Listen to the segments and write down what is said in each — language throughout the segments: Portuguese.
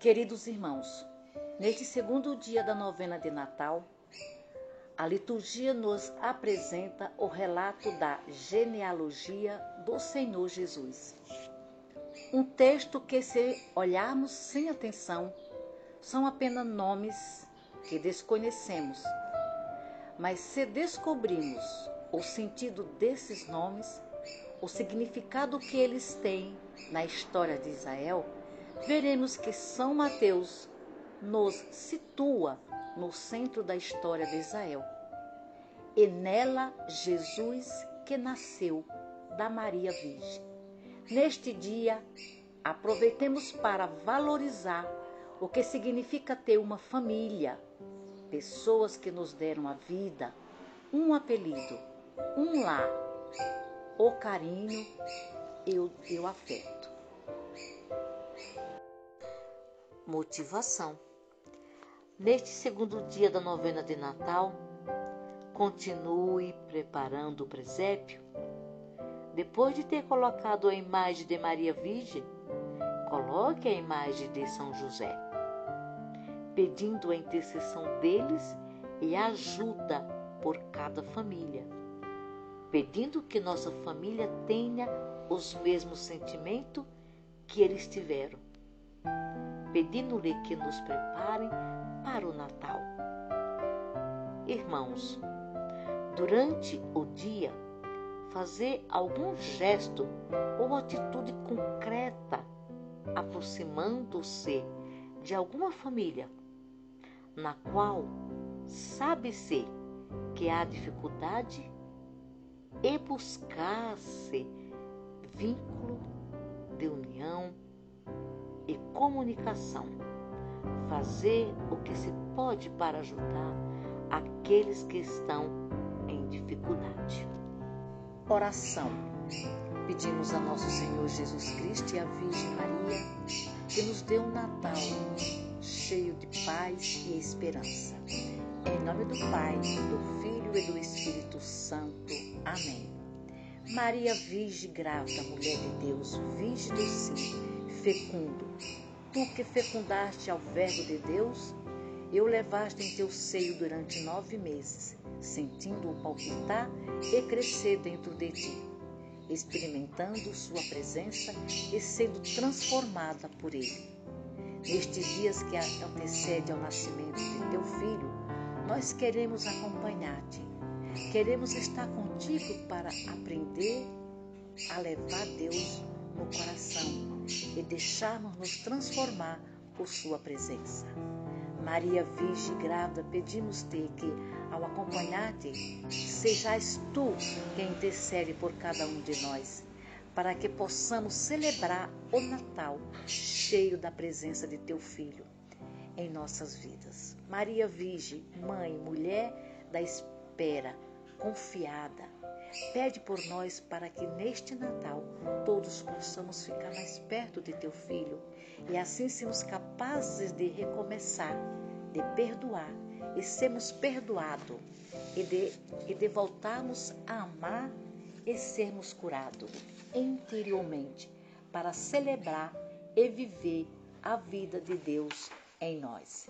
Queridos irmãos, neste segundo dia da novena de Natal, a liturgia nos apresenta o relato da genealogia do Senhor Jesus. Um texto que, se olharmos sem atenção, são apenas nomes que desconhecemos. Mas se descobrimos o sentido desses nomes, o significado que eles têm na história de Israel, veremos que São Mateus nos situa no centro da história de Israel. E nela Jesus que nasceu da Maria Virgem. Neste dia, aproveitemos para valorizar o que significa ter uma família, pessoas que nos deram a vida, um apelido, um lar, o carinho e o, afeto. Motivação. Neste segundo dia da novena de Natal, continue preparando o presépio. Depois de ter colocado a imagem de Maria Virgem, coloque a imagem de São José, pedindo a intercessão deles e ajuda por cada família, pedindo que nossa família tenha os mesmos sentimentos que eles tiveram pedindo-lhe que nos preparem para o Natal. Irmãos, durante o dia, fazer algum gesto ou atitude concreta aproximando-se de alguma família na qual sabe-se que há dificuldade e buscar-se vínculo de união e comunicação. Fazer o que se pode para ajudar aqueles que estão em dificuldade. Oração. Pedimos a nosso Senhor Jesus Cristo e à Virgem Maria que nos dê um Natal cheio de paz e esperança. Em nome do Pai, do Filho e do Espírito Santo. Amém. Maria Virgem grávida, mulher de Deus, virgem do sim fecundo. Tu que fecundaste ao Verbo de Deus, eu levaste em teu seio durante nove meses, sentindo-o palpitar e crescer dentro de ti, experimentando sua presença e sendo transformada por ele. Nestes dias que antecede ao nascimento de teu filho, nós queremos acompanhar-te. Queremos estar contigo para aprender a levar Deus no coração e deixarmos nos transformar por Sua presença. Maria Virgem grávida, pedimos-te que, ao acompanhar-te, sejais tu quem intercede por cada um de nós, para que possamos celebrar o Natal cheio da presença de teu Filho em nossas vidas. Maria Virgem, mãe, mulher da espera, confiada, Pede por nós para que neste Natal todos possamos ficar mais perto de teu filho e assim sermos capazes de recomeçar, de perdoar e sermos perdoados e de, e de voltarmos a amar e sermos curados interiormente para celebrar e viver a vida de Deus em nós.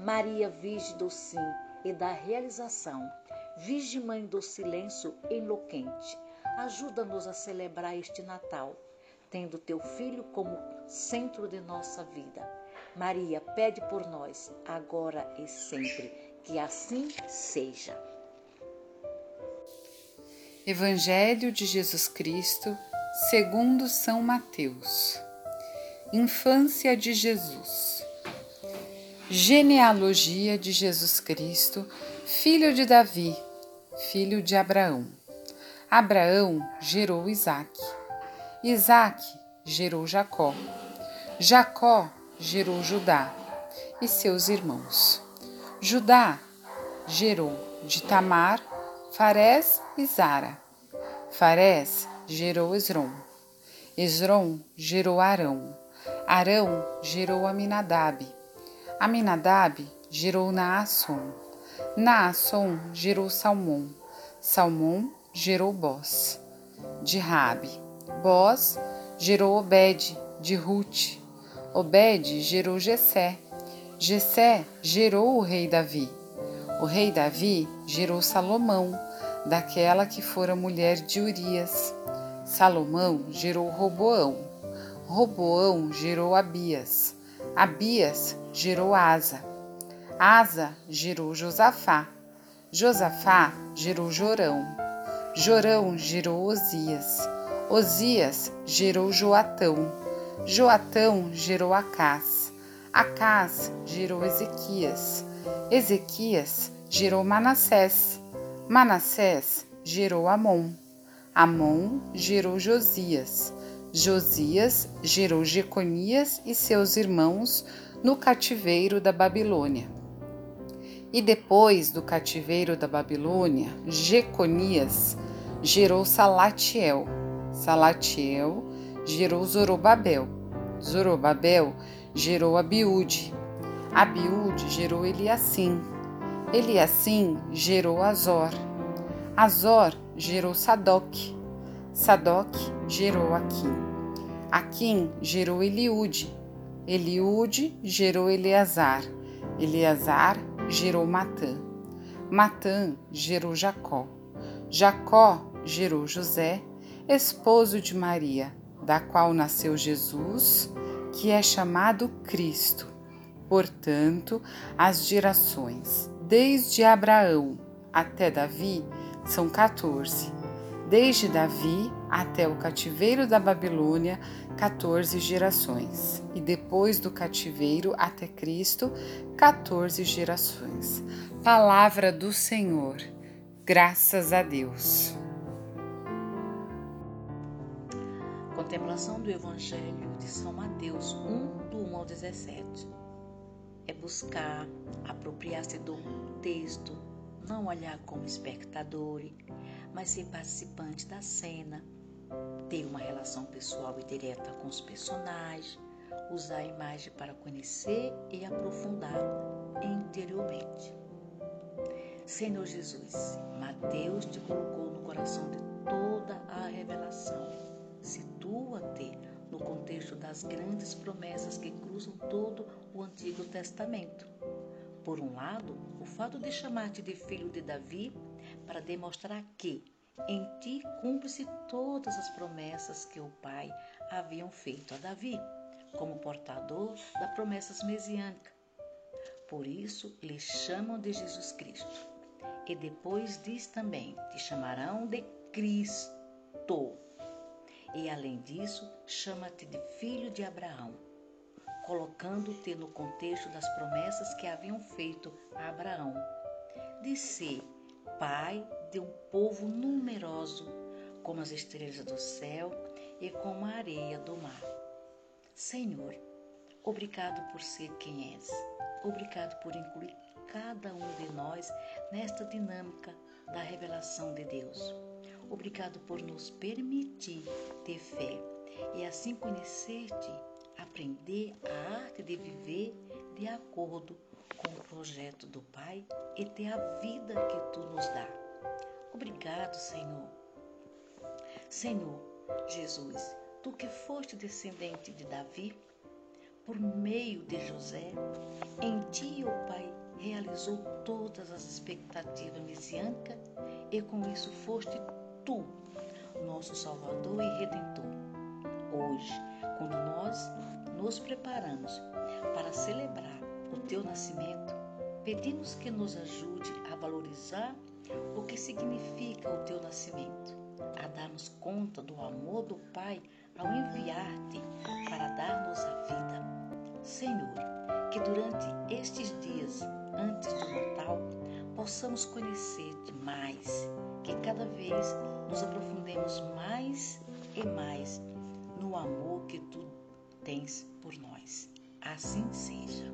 Maria, Virgem do Sim e da realização Virgem Mãe do Silêncio enlouquente, ajuda-nos a celebrar este Natal, tendo teu Filho como centro de nossa vida. Maria, pede por nós, agora e sempre, que assim seja. Evangelho de Jesus Cristo, segundo São Mateus. Infância de Jesus. Genealogia de Jesus Cristo, filho de Davi filho de Abraão. Abraão gerou Isaque. Isaque gerou Jacó. Jacó gerou Judá e seus irmãos. Judá gerou de Tamar, Farés e Zara. Farés gerou Esrom. Esrom gerou Arão. Arão gerou Aminadab. Aminadab gerou Naasson. Naasson gerou Salmão, Salmão gerou Boz, de Rabi. Boz gerou Obed, de Ruth. Obed gerou Jessé. Jessé gerou o rei Davi. O rei Davi gerou Salomão, daquela que fora mulher de Urias. Salomão gerou Roboão. Roboão gerou Abias. Abias gerou Asa. Asa gerou Josafá. Josafá gerou Jorão. Jorão gerou Osias. Osias gerou Joatão. Joatão gerou Acás. Acás gerou Ezequias. Ezequias gerou Manassés. Manassés gerou Amon. Amon gerou Josias. Josias gerou Jeconias e seus irmãos no cativeiro da Babilônia. E depois do cativeiro da Babilônia, Jeconias gerou Salatiel. Salatiel gerou Zorobabel. Zorobabel gerou Abiúde. Abiúde gerou Eliassim. Eliassim gerou Azor. Azor gerou Sadoc. Sadoc gerou Aquim. Aquim gerou Eliúde. Eliúde gerou Eleazar. Eleazar gerou Matã. Matã gerou Jacó. Jacó gerou José, esposo de Maria, da qual nasceu Jesus, que é chamado Cristo. Portanto, as gerações, desde Abraão até Davi, são 14. Desde Davi até o cativeiro da Babilônia, 14 gerações, e depois do cativeiro até Cristo, 14 gerações. Palavra do Senhor. Graças a Deus. Contemplação do Evangelho de São Mateus 1, do 1 ao 17. É buscar apropriar-se do texto, não olhar como espectador, mas ser participante da cena, ter uma relação pessoal e direta com os personagens, usar a imagem para conhecer e aprofundá-lo interiormente. Senhor Jesus, Mateus te colocou no coração de toda a revelação. Situa-te no contexto das grandes promessas que cruzam todo o Antigo Testamento. Por um lado, o fato de chamar-te de filho de Davi para demonstrar que em ti cumpre-se todas as promessas que o Pai haviam feito a Davi, como portador das promessas mesiânicas. Por isso lhe chamam de Jesus Cristo. E depois diz também: te chamarão de Cristo. E além disso, chama-te de filho de Abraão, colocando-te no contexto das promessas que haviam feito a Abraão, de ser pai de um povo numeroso, como as estrelas do céu e como a areia do mar. Senhor, obrigado por ser quem és. Obrigado por incluir cada um de nós nesta dinâmica da revelação de Deus. Obrigado por nos permitir ter fé e assim conhecer-te, aprender a arte de viver de acordo com o projeto do Pai e ter a vida que tu nos dá. Obrigado, Senhor. Senhor Jesus, tu que foste descendente de Davi, por meio de José, em ti, ó Pai, realizou todas as expectativas messiânicas e com isso foste tu, nosso Salvador e Redentor. Hoje, quando nós nos preparamos para celebrar o teu nascimento, pedimos que nos ajude a valorizar o que significa o teu nascimento, a darmos conta do amor do Pai ao enviar-te para dar-nos a vida. Senhor, que durante estes dias antes do Natal possamos conhecer-te mais, que cada vez nos aprofundemos mais e mais no amor que tu tens por nós. Assim seja.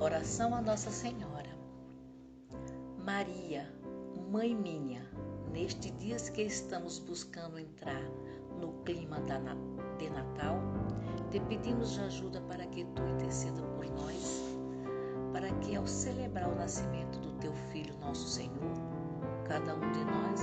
Oração a Nossa Senhora. Maria, Mãe minha, nestes dias que estamos buscando entrar no clima de Natal, te pedimos de ajuda para que tu interceda por nós, para que ao celebrar o nascimento do teu Filho, nosso Senhor, cada um de nós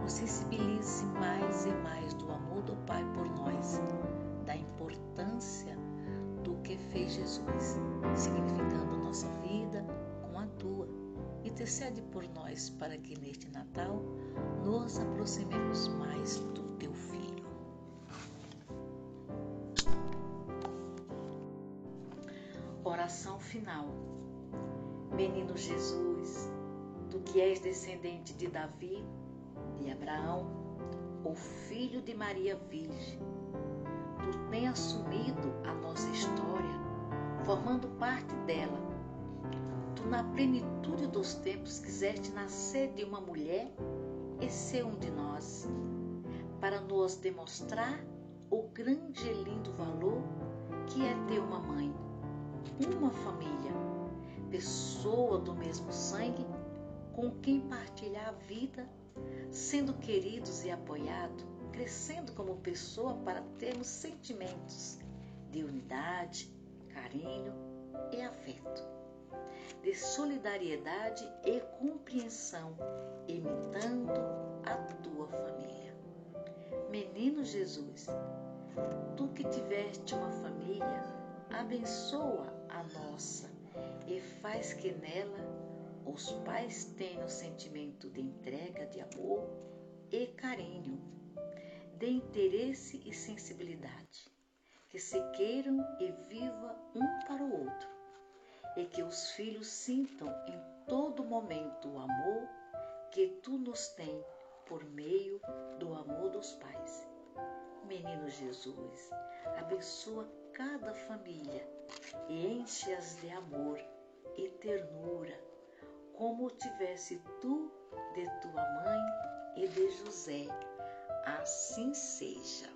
nos sensibilize mais e mais do amor do Pai por nós, da importância fez Jesus, significando nossa vida com a tua. Intercede por nós para que neste Natal nos aproximemos mais do teu Filho. Oração final. Menino Jesus, tu que és descendente de Davi, de Abraão, o filho de Maria Virgem, tens assumido a nossa história, formando parte dela. Tu, na plenitude dos tempos, quiseste nascer de uma mulher e ser um de nós, para nos demonstrar o grande e lindo valor que é ter uma mãe, uma família, pessoa do mesmo sangue com quem partilhar a vida, sendo queridos e apoiados, crescendo como pessoa para termos sentimentos de unidade, carinho e afeto, de solidariedade e compreensão, imitando a tua família. Menino Jesus, tu que tiveste uma família, abençoa a nossa e faz que nela os pais tenham sentimento de entrega, de amor e carinho, de interesse e sensibilidade, que se queiram e vivam um para o outro, e que os filhos sintam em todo momento o amor que tu nos tem por meio do amor dos pais. Menino Jesus, abençoa cada família e enche-as de amor e ternura como tivesse tu de tua mãe e de José. Assim seja.